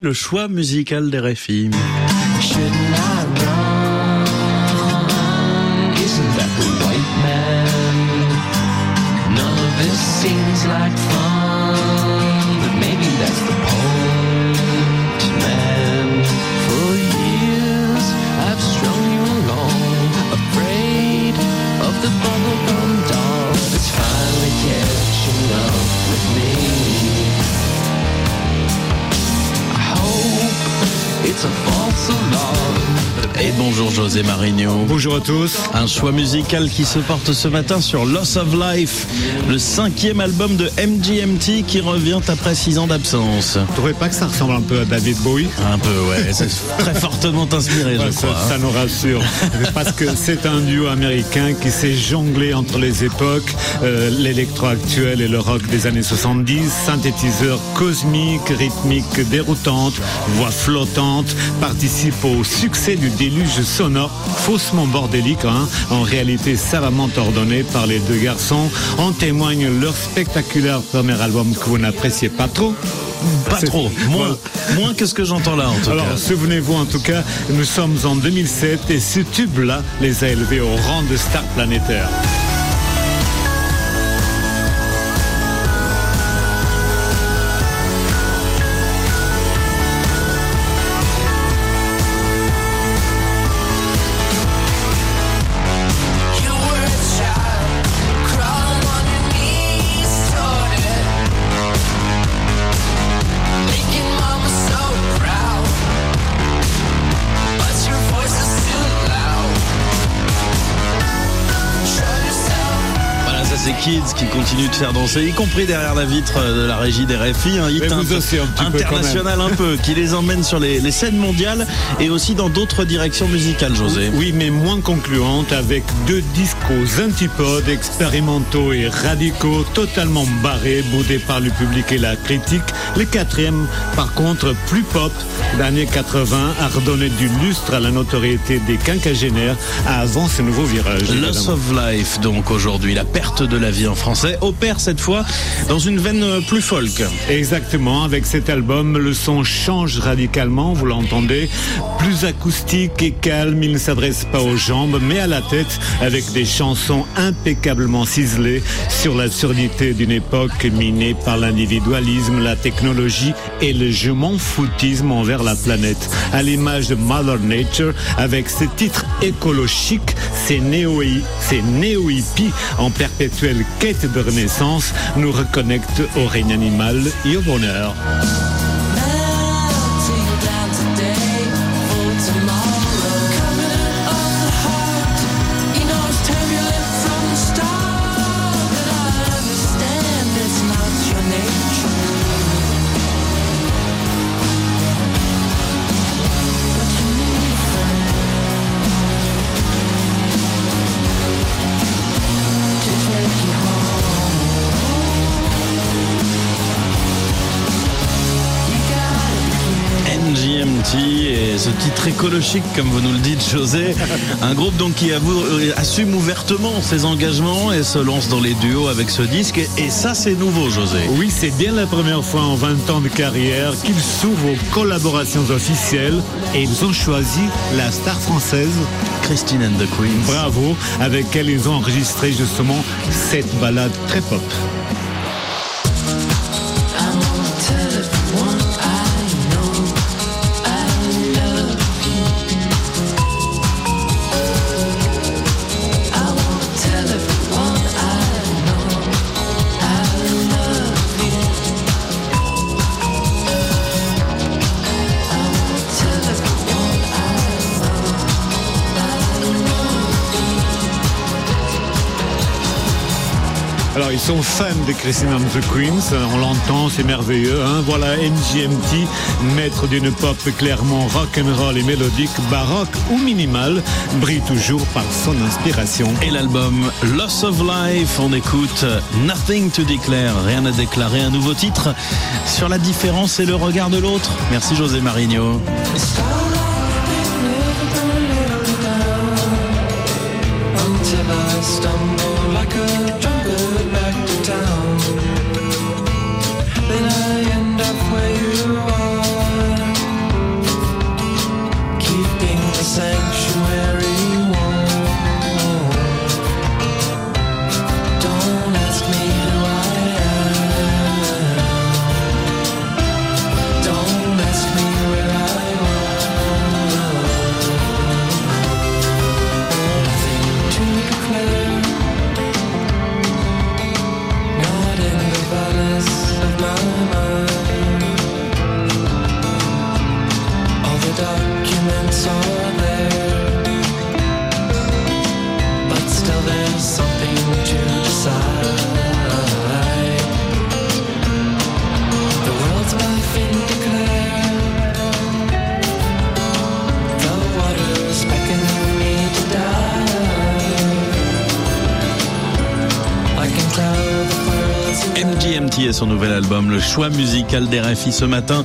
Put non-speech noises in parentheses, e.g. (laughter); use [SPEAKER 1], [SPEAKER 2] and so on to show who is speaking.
[SPEAKER 1] Le choix musical des RFI. Bonjour José Marigno.
[SPEAKER 2] Bonjour à tous.
[SPEAKER 1] Un choix musical qui se porte ce matin sur Loss of Life, le cinquième album de MGMT qui revient après six ans d'absence.
[SPEAKER 2] Vous trouvez pas que ça ressemble un peu à David Bowie?
[SPEAKER 1] Un peu, ouais, c'est très (laughs) fortement inspiré,
[SPEAKER 2] Ouais,
[SPEAKER 1] je
[SPEAKER 2] ça,
[SPEAKER 1] crois. hein.
[SPEAKER 2] ça nous rassure. Parce que c'est un duo américain qui s'est jonglé entre les époques, euh, l'électro actuel et le rock des années 70, synthétiseurs cosmiques, rythmiques déroutantes, voix flottantes, participent au succès du déluge sonore, faussement bordélique, hein, en réalité savamment ordonné par les deux garçons. En témoigne leur spectaculaire premier album que vous n'appréciez pas trop.
[SPEAKER 1] Pas trop, moins, moins que ce que j'entends là en tout
[SPEAKER 2] Alors,
[SPEAKER 1] cas.
[SPEAKER 2] souvenez-vous en tout cas, nous sommes en 2007 et ce tube-là les a élevés au rang de star planétaire.
[SPEAKER 1] C'est Kids qui continue de faire danser, y compris derrière la vitre de la régie des RFI, un hit un peu
[SPEAKER 2] un
[SPEAKER 1] international un peu, qui les emmène sur les, les scènes mondiales et aussi dans d'autres directions musicales, José.
[SPEAKER 2] Oui, mais moins concluante avec deux discos antipodes, expérimentaux et radicaux, totalement barrés, boudés par le public et la critique. Le quatrième, par contre, plus pop, d'années 80, a redonné du lustre à la notoriété des quinquagénaires avant ce nouveau virage.
[SPEAKER 1] Loss of Life, donc aujourd'hui, la perte de la vie en français, opère cette fois dans une veine plus folk.
[SPEAKER 2] Exactement, avec cet album, le son change radicalement, vous l'entendez, plus acoustique et calme, il ne s'adresse pas aux jambes, mais à la tête, avec des chansons impeccablement ciselées sur l'absurdité d'une époque minée par l'individualisme, la technologie et le je m'en foutisme envers la planète. À l'image de Mother Nature, avec ses titres écologiques, ces néo-hippies en perpétuelle quête de renaissance nous reconnectent au règne animal et au bonheur.
[SPEAKER 1] Et ce titre écologique, comme vous nous le dites, José. Un groupe donc qui avoue- euh, assume ouvertement ses engagements et se lance dans les duos avec ce disque. Et, et ça, c'est nouveau, José.
[SPEAKER 2] Oui, c'est bien la première fois en 20 ans de carrière qu'ils s'ouvrent aux collaborations officielles et ils ont choisi la star française,
[SPEAKER 1] Christine and the Queens.
[SPEAKER 2] bravo, avec elle ils ont enregistré justement cette balade très pop. Alors ils sont fans de Christine and the Queens, on l'entend, c'est merveilleux. Hein voilà NGMT, maître d'une pop clairement rock and roll et mélodique, baroque ou minimale, brille toujours par son inspiration.
[SPEAKER 1] Et l'album Loss of Life, on écoute Nothing to Declare, rien à déclarer, un nouveau titre sur la différence et le regard de l'autre. Merci José Marigno. Et son nouvel album, le choix musical des RFI ce matin.